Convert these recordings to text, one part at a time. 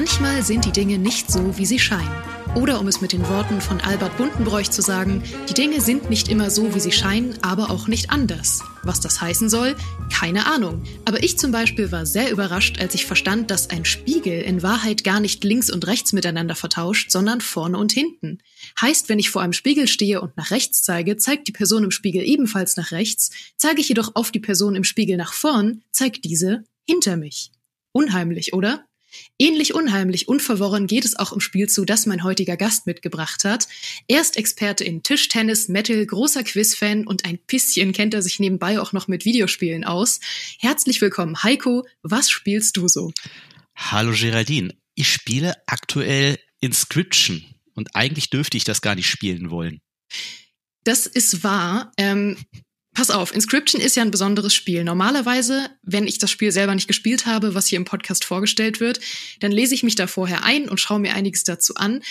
Manchmal sind die Dinge nicht so, wie sie scheinen. Oder um es mit den Worten von Albert Bundenbroich zu sagen, die Dinge sind nicht immer so, wie sie scheinen, aber auch nicht anders. Was das heißen soll, keine Ahnung. Aber ich zum Beispiel war sehr überrascht, als ich verstand, dass ein Spiegel in Wahrheit gar nicht links und rechts miteinander vertauscht, sondern vorne und hinten. Heißt, wenn ich vor einem Spiegel stehe und nach rechts zeige, zeigt die Person im Spiegel ebenfalls nach rechts, zeige ich jedoch auf die Person im Spiegel nach vorn, zeigt diese hinter mich. Unheimlich, oder? Ähnlich unheimlich und verworren geht es auch im Spiel zu, das mein heutiger Gast mitgebracht hat. Er ist Experte in Tischtennis, Metal, großer Quizfan und ein bisschen kennt er sich nebenbei auch noch mit Videospielen aus. Herzlich willkommen, Heiko. Was spielst du so? Hallo Geraldine. Ich spiele aktuell Inscription und eigentlich dürfte ich das gar nicht spielen wollen. Das ist wahr. Ähm, Pass auf, Inscription ist ja ein besonderes Spiel. Normalerweise, wenn ich das Spiel selber nicht gespielt habe, was hier im Podcast vorgestellt wird, dann lese ich mich da vorher ein und schaue mir einiges dazu an.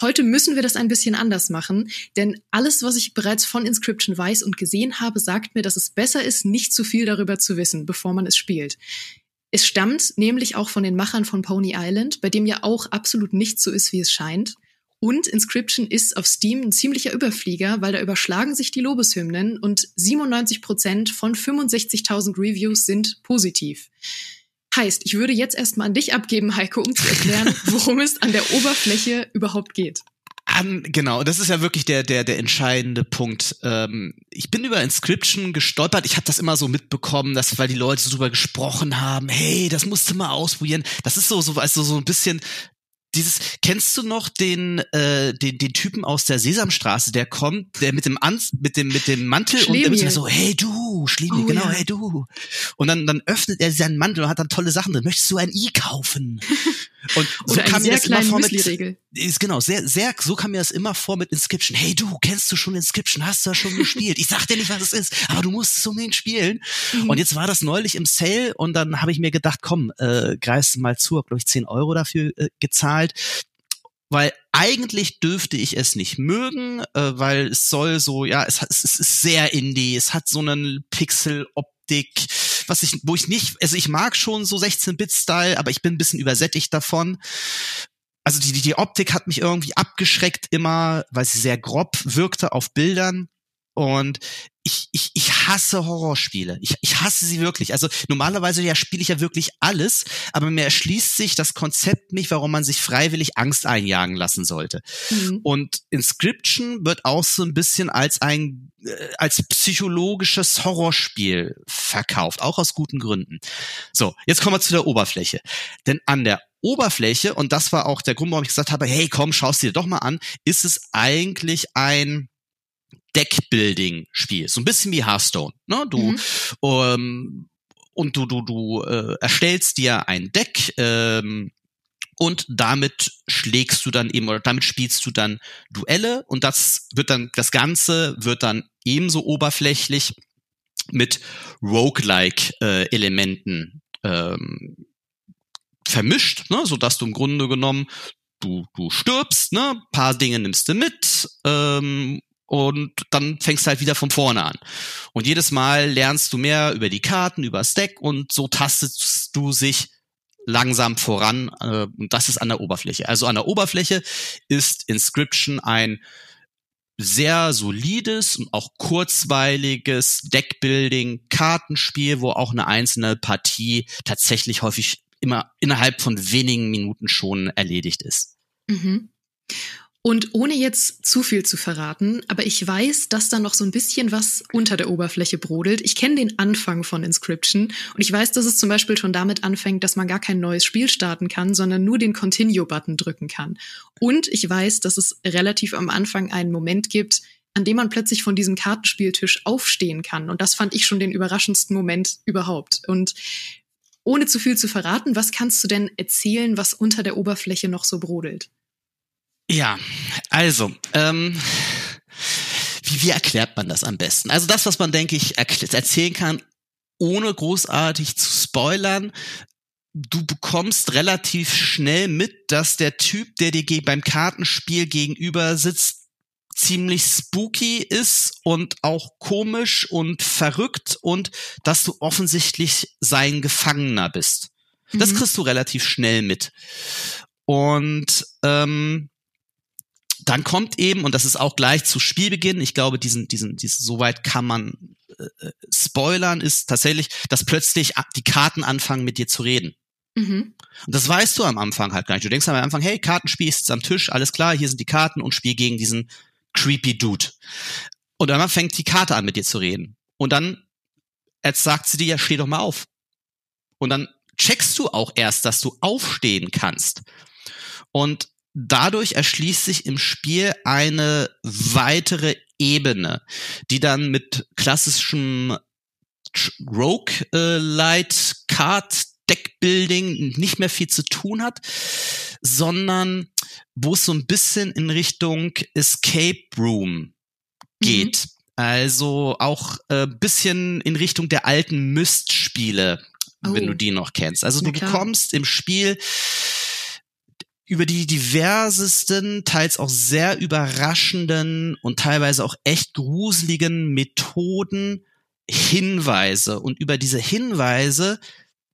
Heute müssen wir das ein bisschen anders machen, denn alles, was ich bereits von Inscription weiß und gesehen habe, sagt mir, dass es besser ist, nicht zu viel darüber zu wissen, bevor man es spielt. Es stammt nämlich auch von den Machern von Pony Island, bei dem ja auch absolut nicht so ist, wie es scheint. Und Inscription ist auf Steam ein ziemlicher Überflieger, weil da überschlagen sich die Lobeshymnen und 97 Prozent von 65.000 Reviews sind positiv. Heißt, ich würde jetzt erstmal an dich abgeben, Heiko, um zu erklären, worum es an der Oberfläche überhaupt geht. An, genau, das ist ja wirklich der der der entscheidende Punkt. Ähm, ich bin über Inscription gestolpert. Ich habe das immer so mitbekommen, dass weil die Leute so drüber gesprochen haben, hey, das musst du mal ausprobieren. Das ist so so also so ein bisschen dieses, kennst du noch den, äh, den, den Typen aus der Sesamstraße, der kommt, der mit dem Ans, mit dem, mit dem Mantel Schlemiel. und der so, hey du, Schlemi, Oh, genau, ja. hey du. Und dann, dann öffnet er seinen Mantel und hat dann tolle Sachen drin. Möchtest du ein I kaufen? Und so Oder kam mir das immer vor mit, ist genau, sehr, sehr, so kam mir das immer vor mit Inscription. Hey du, kennst du schon Inscription? Hast du das schon gespielt? Ich sag dir nicht, was es ist, aber du musst es unbedingt spielen. Mhm. Und jetzt war das neulich im Sale und dann habe ich mir gedacht, komm, äh, greifst mal zu, hab glaube ich 10 Euro dafür äh, gezahlt. Weil eigentlich dürfte ich es nicht mögen, äh, weil es soll so, ja, es, es ist sehr indie, es hat so einen Pixel-Optik, was ich, wo ich nicht, also ich mag schon so 16-Bit-Style, aber ich bin ein bisschen übersättigt davon. Also die, die, die Optik hat mich irgendwie abgeschreckt immer, weil sie sehr grob wirkte auf Bildern. Und ich, ich, ich hasse Horrorspiele. Ich, ich hasse sie wirklich. Also normalerweise ja spiele ich ja wirklich alles, aber mir erschließt sich das Konzept nicht, warum man sich freiwillig Angst einjagen lassen sollte. Mhm. Und Inscription wird auch so ein bisschen als ein äh, als psychologisches Horrorspiel verkauft, auch aus guten Gründen. So, jetzt kommen wir zu der Oberfläche. Denn an der Oberfläche, und das war auch der Grund, warum ich gesagt habe, hey, komm, schaust dir doch mal an, ist es eigentlich ein Deckbuilding-Spiel. So ein bisschen wie Hearthstone. Ne? Du, Mhm. ähm, und du, du, du äh, erstellst dir ein Deck, ähm, und damit schlägst du dann eben oder damit spielst du dann Duelle und das wird dann das Ganze wird dann ebenso oberflächlich mit roguelike äh, Elementen ähm, vermischt, ne, so dass du im Grunde genommen du du stirbst, ne, paar Dinge nimmst du mit ähm, und dann fängst du halt wieder von vorne an. Und jedes Mal lernst du mehr über die Karten, über Deck und so tastest du sich langsam voran äh, und das ist an der Oberfläche. Also an der Oberfläche ist Inscription ein sehr solides und auch kurzweiliges Deckbuilding, Kartenspiel, wo auch eine einzelne Partie tatsächlich häufig immer innerhalb von wenigen Minuten schon erledigt ist. Mhm. Und ohne jetzt zu viel zu verraten, aber ich weiß, dass da noch so ein bisschen was unter der Oberfläche brodelt. Ich kenne den Anfang von Inscription und ich weiß, dass es zum Beispiel schon damit anfängt, dass man gar kein neues Spiel starten kann, sondern nur den Continue-Button drücken kann. Und ich weiß, dass es relativ am Anfang einen Moment gibt, an dem man plötzlich von diesem Kartenspieltisch aufstehen kann. Und das fand ich schon den überraschendsten Moment überhaupt. Und ohne zu viel zu verraten, was kannst du denn erzählen, was unter der Oberfläche noch so brodelt? Ja, also, ähm, wie, wie erklärt man das am besten? Also das, was man, denke ich, erzählen kann, ohne großartig zu spoilern, du bekommst relativ schnell mit, dass der Typ, der dir beim Kartenspiel gegenüber sitzt, ziemlich spooky ist und auch komisch und verrückt und dass du offensichtlich sein Gefangener bist. Das Mhm. kriegst du relativ schnell mit. Und ähm, dann kommt eben, und das ist auch gleich zu Spielbeginn, ich glaube, diesen, diesen, diesen, soweit kann man äh, äh spoilern, ist tatsächlich, dass plötzlich die Karten anfangen mit dir zu reden. Mhm. Und das weißt du am Anfang halt gar nicht. Du denkst am Anfang, hey, Kartenspiel ist am Tisch, alles klar, hier sind die Karten und spiel gegen diesen creepy Dude. Und dann fängt die Karte an mit dir zu reden. Und dann jetzt sagt sie dir, ja, steh doch mal auf. Und dann checkst du auch erst, dass du aufstehen kannst. Und dadurch erschließt sich im Spiel eine weitere Ebene, die dann mit klassischem Rogue äh, Light Card Deckbuilding nicht mehr viel zu tun hat, sondern wo es so ein bisschen in Richtung Escape Room geht. Mhm. Also auch äh, bisschen in Richtung der alten Myst-Spiele, oh. wenn du die noch kennst. Also du bekommst im Spiel über die diversesten, teils auch sehr überraschenden und teilweise auch echt gruseligen Methoden Hinweise. Und über diese Hinweise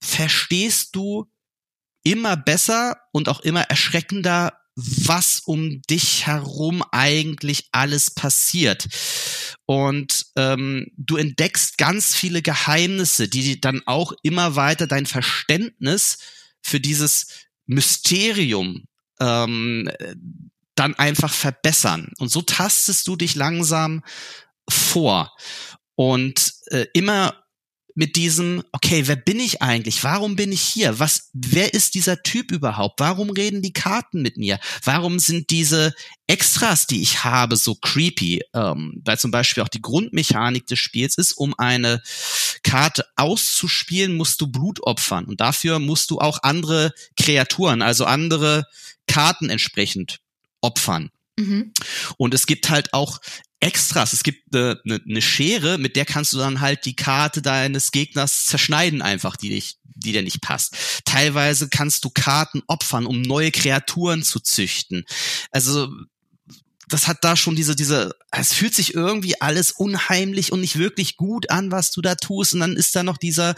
verstehst du immer besser und auch immer erschreckender, was um dich herum eigentlich alles passiert. Und ähm, du entdeckst ganz viele Geheimnisse, die dann auch immer weiter dein Verständnis für dieses Mysterium ähm, dann einfach verbessern. Und so tastest du dich langsam vor. Und äh, immer mit diesem, okay, wer bin ich eigentlich? Warum bin ich hier? Was, wer ist dieser Typ überhaupt? Warum reden die Karten mit mir? Warum sind diese Extras, die ich habe, so creepy? Ähm, weil zum Beispiel auch die Grundmechanik des Spiels ist, um eine Karte auszuspielen, musst du Blut opfern. Und dafür musst du auch andere Kreaturen, also andere Karten entsprechend opfern. Mhm. Und es gibt halt auch Extras. Es gibt eine, eine, eine Schere, mit der kannst du dann halt die Karte deines Gegners zerschneiden einfach, die dich, die dir nicht passt. Teilweise kannst du Karten opfern, um neue Kreaturen zu züchten. Also das hat da schon diese, diese, es fühlt sich irgendwie alles unheimlich und nicht wirklich gut an, was du da tust. Und dann ist da noch dieser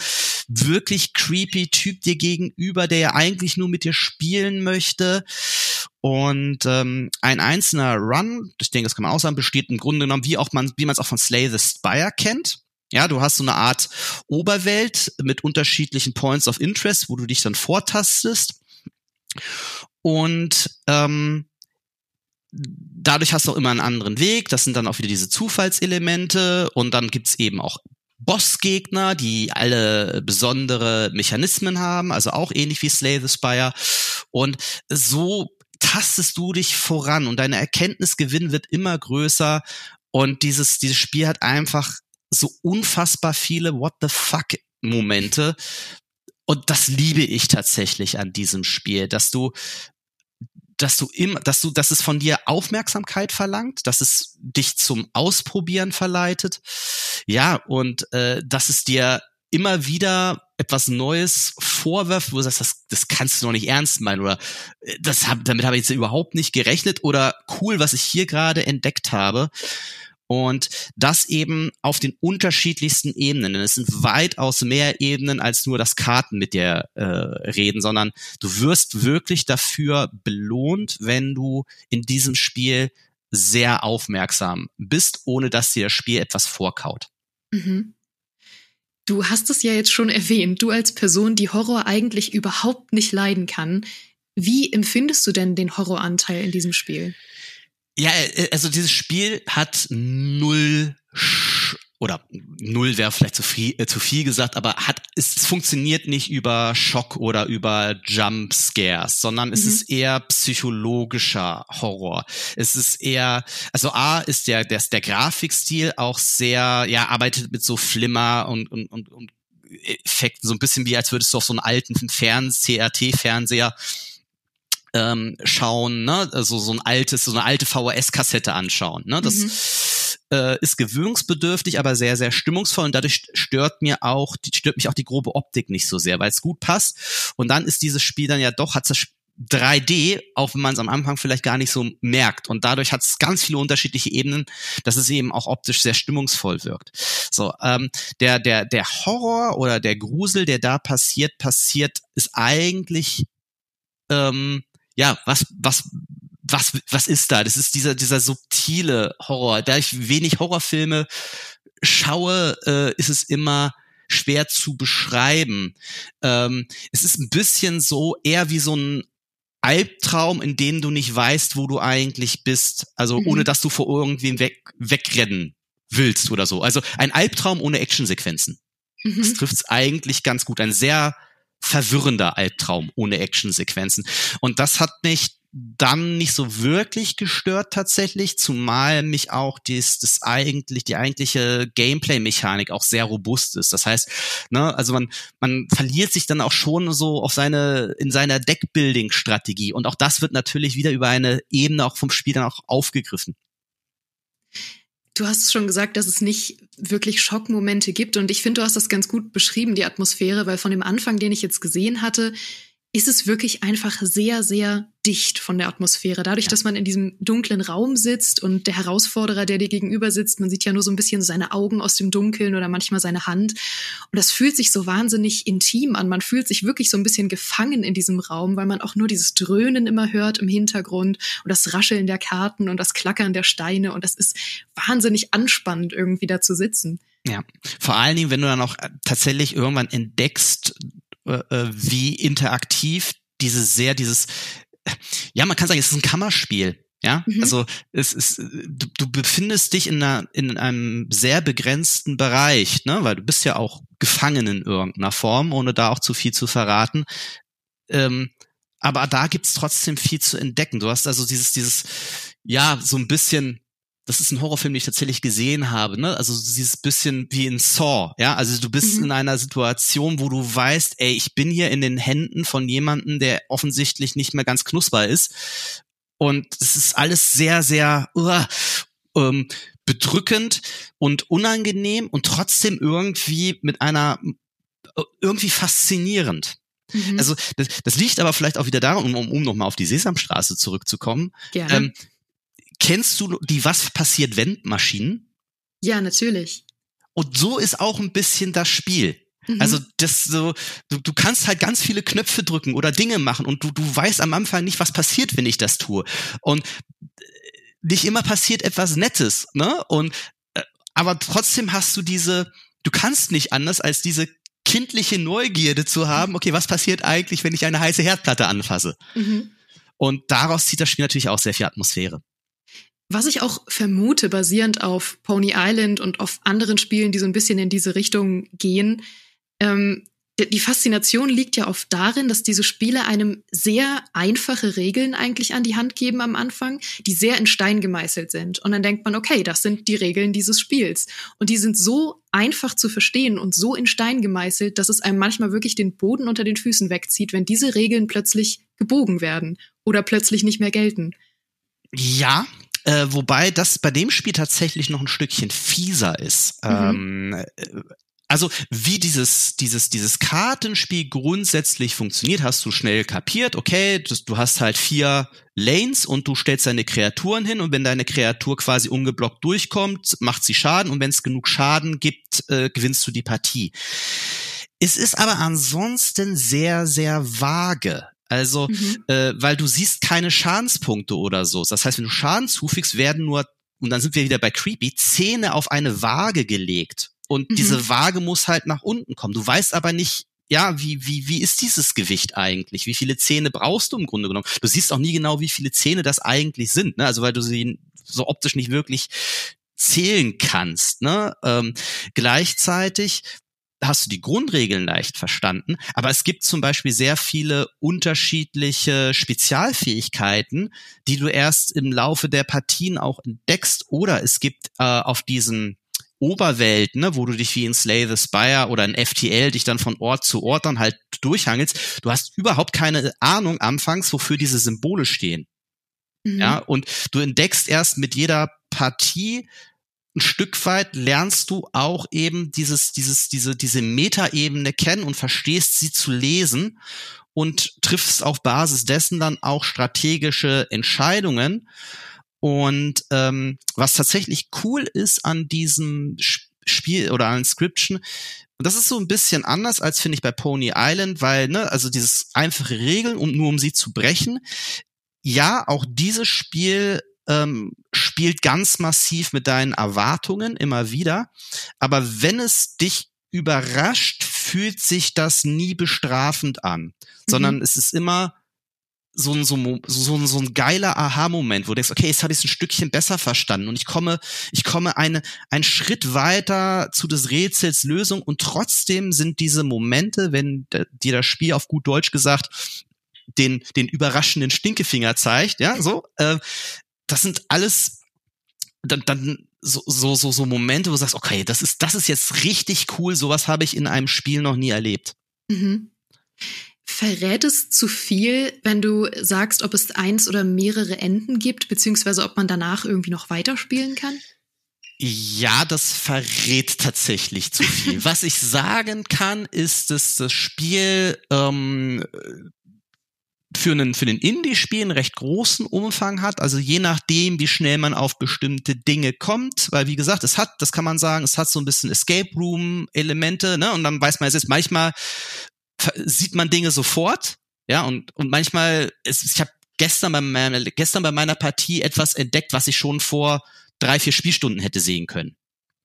wirklich creepy Typ dir gegenüber, der ja eigentlich nur mit dir spielen möchte. Und ähm, ein einzelner Run, ich denke, das kann man auch sagen, besteht im Grunde genommen, wie auch man, wie man es auch von Slay the Spire kennt. Ja, du hast so eine Art Oberwelt mit unterschiedlichen Points of Interest, wo du dich dann vortastest. Und ähm, dadurch hast du auch immer einen anderen Weg. Das sind dann auch wieder diese Zufallselemente und dann gibt's eben auch Bossgegner, die alle besondere Mechanismen haben, also auch ähnlich wie Slay the Spire. Und so tastest du dich voran und deine Erkenntnisgewinn wird immer größer und dieses, dieses Spiel hat einfach so unfassbar viele What the fuck Momente. Und das liebe ich tatsächlich an diesem Spiel, dass du dass du immer, dass du, dass es von dir Aufmerksamkeit verlangt, dass es dich zum Ausprobieren verleitet, ja, und äh, dass es dir immer wieder etwas Neues vorwirft, wo du sagst, das, das kannst du noch nicht ernst meinen oder äh, das hab, damit habe ich jetzt überhaupt nicht gerechnet oder cool, was ich hier gerade entdeckt habe. Und das eben auf den unterschiedlichsten Ebenen. Denn es sind weitaus mehr Ebenen als nur das Karten mit dir äh, reden, sondern du wirst wirklich dafür belohnt, wenn du in diesem Spiel sehr aufmerksam bist, ohne dass dir das Spiel etwas vorkaut. Mhm. Du hast es ja jetzt schon erwähnt, du als Person, die Horror eigentlich überhaupt nicht leiden kann. Wie empfindest du denn den Horroranteil in diesem Spiel? Ja, äh, also dieses Spiel hat null oder null wäre vielleicht zu viel, äh, zu viel gesagt, aber hat es, es funktioniert nicht über Schock oder über Jump Scares, sondern es mhm. ist eher psychologischer Horror. Es ist eher, also A ist der der, der Grafikstil auch sehr, ja arbeitet mit so Flimmer und und und, und Effekten so ein bisschen wie als würdest du auf so einen alten Fernseher ähm, schauen, ne? also so ein altes, so eine alte VHS-Kassette anschauen. Ne? Das mhm. äh, ist gewöhnungsbedürftig, aber sehr, sehr stimmungsvoll und dadurch stört mir auch, die, stört mich auch die grobe Optik nicht so sehr, weil es gut passt. Und dann ist dieses Spiel dann ja doch, hat es 3D, auch wenn man es am Anfang vielleicht gar nicht so merkt. Und dadurch hat es ganz viele unterschiedliche Ebenen, dass es eben auch optisch sehr stimmungsvoll wirkt. So, ähm, der, der, der Horror oder der Grusel, der da passiert, passiert, ist eigentlich ähm, ja, was, was, was, was ist da? Das ist dieser, dieser subtile Horror. Da ich wenig Horrorfilme schaue, äh, ist es immer schwer zu beschreiben. Ähm, es ist ein bisschen so eher wie so ein Albtraum, in dem du nicht weißt, wo du eigentlich bist. Also mhm. ohne dass du vor irgendwem weg, wegrennen willst oder so. Also ein Albtraum ohne Actionsequenzen. Mhm. Das trifft es eigentlich ganz gut. Ein sehr verwirrender Albtraum ohne Actionsequenzen. Und das hat mich dann nicht so wirklich gestört tatsächlich, zumal mich auch dies, das eigentlich, die eigentliche Gameplay-Mechanik auch sehr robust ist. Das heißt, ne, also man, man verliert sich dann auch schon so auf seine, in seiner Deckbuilding-Strategie. Und auch das wird natürlich wieder über eine Ebene auch vom Spiel dann auch aufgegriffen. Du hast schon gesagt, dass es nicht wirklich Schockmomente gibt. Und ich finde, du hast das ganz gut beschrieben, die Atmosphäre, weil von dem Anfang, den ich jetzt gesehen hatte, ist es wirklich einfach sehr, sehr dicht von der Atmosphäre. Dadurch, ja. dass man in diesem dunklen Raum sitzt und der Herausforderer, der dir gegenüber sitzt, man sieht ja nur so ein bisschen seine Augen aus dem Dunkeln oder manchmal seine Hand. Und das fühlt sich so wahnsinnig intim an. Man fühlt sich wirklich so ein bisschen gefangen in diesem Raum, weil man auch nur dieses Dröhnen immer hört im Hintergrund und das Rascheln der Karten und das Klackern der Steine. Und das ist wahnsinnig anspannend, irgendwie da zu sitzen. Ja, vor allen Dingen, wenn du dann auch tatsächlich irgendwann entdeckst, äh, äh, wie interaktiv diese sehr, dieses, ja, man kann sagen, es ist ein Kammerspiel. Ja, mhm. also es ist, du, du befindest dich in, einer, in einem sehr begrenzten Bereich, ne, weil du bist ja auch gefangen in irgendeiner Form, ohne da auch zu viel zu verraten. Ähm, aber da gibt's trotzdem viel zu entdecken. Du hast also dieses, dieses, ja, so ein bisschen das ist ein Horrorfilm, den ich tatsächlich gesehen habe, ne? Also dieses bisschen wie in Saw, ja? Also du bist mhm. in einer Situation, wo du weißt, ey, ich bin hier in den Händen von jemandem, der offensichtlich nicht mehr ganz knusper ist. Und es ist alles sehr, sehr uh, ähm, bedrückend und unangenehm und trotzdem irgendwie mit einer äh, irgendwie faszinierend. Mhm. Also das, das liegt aber vielleicht auch wieder daran, um, um, um nochmal auf die Sesamstraße zurückzukommen. Gerne. Ähm, Kennst du die Was passiert wenn Maschinen? Ja, natürlich. Und so ist auch ein bisschen das Spiel. Mhm. Also das so, du, du kannst halt ganz viele Knöpfe drücken oder Dinge machen und du, du weißt am Anfang nicht, was passiert, wenn ich das tue. Und äh, nicht immer passiert etwas Nettes, ne? Und äh, aber trotzdem hast du diese, du kannst nicht anders als diese kindliche Neugierde zu haben, okay, was passiert eigentlich, wenn ich eine heiße Herdplatte anfasse? Mhm. Und daraus zieht das Spiel natürlich auch sehr viel Atmosphäre. Was ich auch vermute, basierend auf Pony Island und auf anderen Spielen, die so ein bisschen in diese Richtung gehen, ähm, die Faszination liegt ja oft darin, dass diese Spiele einem sehr einfache Regeln eigentlich an die Hand geben am Anfang, die sehr in Stein gemeißelt sind. Und dann denkt man, okay, das sind die Regeln dieses Spiels. Und die sind so einfach zu verstehen und so in Stein gemeißelt, dass es einem manchmal wirklich den Boden unter den Füßen wegzieht, wenn diese Regeln plötzlich gebogen werden oder plötzlich nicht mehr gelten. Ja, äh, wobei das bei dem Spiel tatsächlich noch ein Stückchen fieser ist. Mhm. Ähm, äh, also wie dieses dieses dieses Kartenspiel grundsätzlich funktioniert, hast du schnell kapiert. Okay, das, du hast halt vier Lanes und du stellst deine Kreaturen hin und wenn deine Kreatur quasi ungeblockt durchkommt, macht sie Schaden und wenn es genug Schaden gibt, äh, gewinnst du die Partie. Es ist aber ansonsten sehr sehr vage. Also, mhm. äh, weil du siehst keine Schadenspunkte oder so. Das heißt, wenn du Schaden zufügst, werden nur, und dann sind wir wieder bei Creepy, Zähne auf eine Waage gelegt. Und mhm. diese Waage muss halt nach unten kommen. Du weißt aber nicht, ja, wie, wie, wie ist dieses Gewicht eigentlich? Wie viele Zähne brauchst du im Grunde genommen? Du siehst auch nie genau, wie viele Zähne das eigentlich sind, ne? Also weil du sie so optisch nicht wirklich zählen kannst. Ne? Ähm, gleichzeitig hast du die Grundregeln leicht verstanden, aber es gibt zum Beispiel sehr viele unterschiedliche Spezialfähigkeiten, die du erst im Laufe der Partien auch entdeckst oder es gibt äh, auf diesen Oberwelt, ne, wo du dich wie in Slay the Spire oder in FTL dich dann von Ort zu Ort dann halt durchhangelst. Du hast überhaupt keine Ahnung anfangs, wofür diese Symbole stehen. Mhm. Ja, und du entdeckst erst mit jeder Partie ein Stück weit lernst du auch eben dieses, dieses, diese, diese Metaebene kennen und verstehst sie zu lesen und triffst auf Basis dessen dann auch strategische Entscheidungen. Und ähm, was tatsächlich cool ist an diesem Spiel oder an Inscription, und das ist so ein bisschen anders als finde ich bei Pony Island, weil ne, also dieses einfache Regeln, um nur um sie zu brechen, ja, auch dieses Spiel ähm, spielt ganz massiv mit deinen Erwartungen immer wieder. Aber wenn es dich überrascht, fühlt sich das nie bestrafend an, mhm. sondern es ist immer so ein, so, so, so ein geiler Aha-Moment, wo du denkst, okay, jetzt habe ich es ein Stückchen besser verstanden und ich komme, ich komme eine, einen Schritt weiter zu des Rätsels Lösung und trotzdem sind diese Momente, wenn dir das Spiel auf gut Deutsch gesagt den, den überraschenden Stinkefinger zeigt, ja, so, äh, das sind alles dann, dann so, so, so, so Momente, wo du sagst, okay, das ist, das ist jetzt richtig cool, sowas habe ich in einem Spiel noch nie erlebt. Mhm. Verrät es zu viel, wenn du sagst, ob es eins oder mehrere Enden gibt, beziehungsweise ob man danach irgendwie noch weiterspielen kann? Ja, das verrät tatsächlich zu viel. Was ich sagen kann, ist, dass das Spiel ähm, für einen, für den Indie-Spiel einen recht großen Umfang hat. Also je nachdem, wie schnell man auf bestimmte Dinge kommt, weil wie gesagt, es hat, das kann man sagen, es hat so ein bisschen Escape Room-Elemente, ne? Und dann weiß man, es ist manchmal sieht man Dinge sofort, ja, und, und manchmal, ist, ich habe gestern bei meiner, gestern bei meiner Partie etwas entdeckt, was ich schon vor drei, vier Spielstunden hätte sehen können.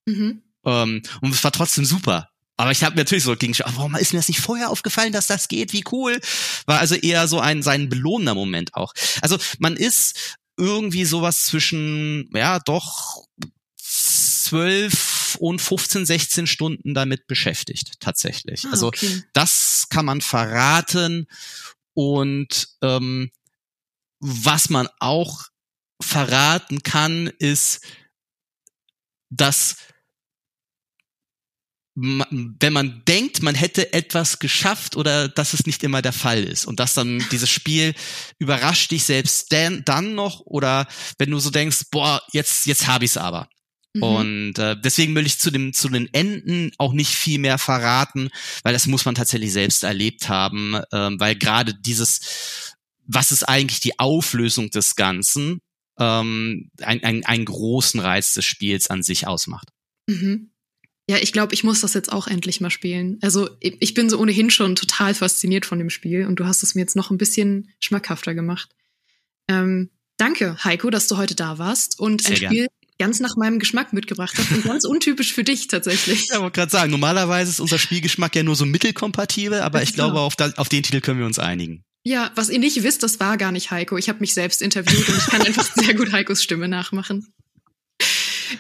Mhm. Ähm, und es war trotzdem super. Aber ich habe natürlich so gegen, warum ist mir das nicht vorher aufgefallen, dass das geht? Wie cool. War also eher so ein sein belohnender Moment auch. Also man ist irgendwie sowas zwischen, ja, doch zwölf und 15, 16 Stunden damit beschäftigt, tatsächlich. Ah, also okay. das kann man verraten. Und ähm, was man auch verraten kann, ist, dass wenn man denkt, man hätte etwas geschafft oder dass es nicht immer der Fall ist und dass dann dieses Spiel überrascht dich selbst dann, dann noch oder wenn du so denkst, boah, jetzt jetzt habe ich es aber. Mhm. Und äh, deswegen will ich zu dem zu den Enden auch nicht viel mehr verraten, weil das muss man tatsächlich selbst erlebt haben, äh, weil gerade dieses, was ist eigentlich die Auflösung des Ganzen, ähm, ein, ein, einen großen Reiz des Spiels an sich ausmacht. Mhm. Ja, ich glaube, ich muss das jetzt auch endlich mal spielen. Also ich bin so ohnehin schon total fasziniert von dem Spiel und du hast es mir jetzt noch ein bisschen schmackhafter gemacht. Ähm, danke, Heiko, dass du heute da warst und Sehr ein Spiel gern. ganz nach meinem Geschmack mitgebracht hast und ganz untypisch für dich tatsächlich. Ja, wollte gerade sagen, normalerweise ist unser Spielgeschmack ja nur so mittelkompatibel, aber das ich glaube, auf, da, auf den Titel können wir uns einigen. Ja, was ihr nicht wisst, das war gar nicht Heiko. Ich habe mich selbst interviewt und ich kann einfach sehr gut Heikos Stimme nachmachen.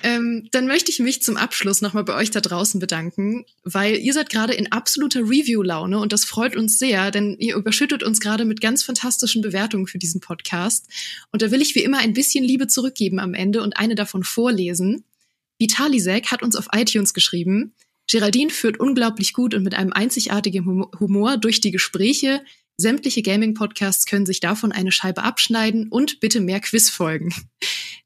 Ähm, dann möchte ich mich zum Abschluss nochmal bei euch da draußen bedanken, weil ihr seid gerade in absoluter Review-Laune und das freut uns sehr, denn ihr überschüttet uns gerade mit ganz fantastischen Bewertungen für diesen Podcast. Und da will ich wie immer ein bisschen Liebe zurückgeben am Ende und eine davon vorlesen. Vitalisek hat uns auf iTunes geschrieben, Geraldine führt unglaublich gut und mit einem einzigartigen Humor durch die Gespräche. Sämtliche Gaming-Podcasts können sich davon eine Scheibe abschneiden und bitte mehr Quizfolgen.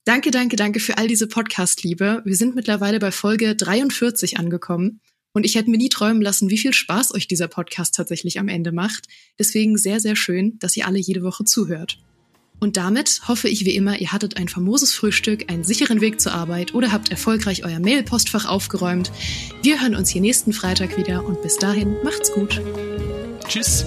Danke, danke, danke für all diese Podcast-Liebe. Wir sind mittlerweile bei Folge 43 angekommen. Und ich hätte mir nie träumen lassen, wie viel Spaß euch dieser Podcast tatsächlich am Ende macht. Deswegen sehr, sehr schön, dass ihr alle jede Woche zuhört. Und damit hoffe ich wie immer, ihr hattet ein famoses Frühstück, einen sicheren Weg zur Arbeit oder habt erfolgreich euer Mail-Postfach aufgeräumt. Wir hören uns hier nächsten Freitag wieder und bis dahin macht's gut. Tschüss.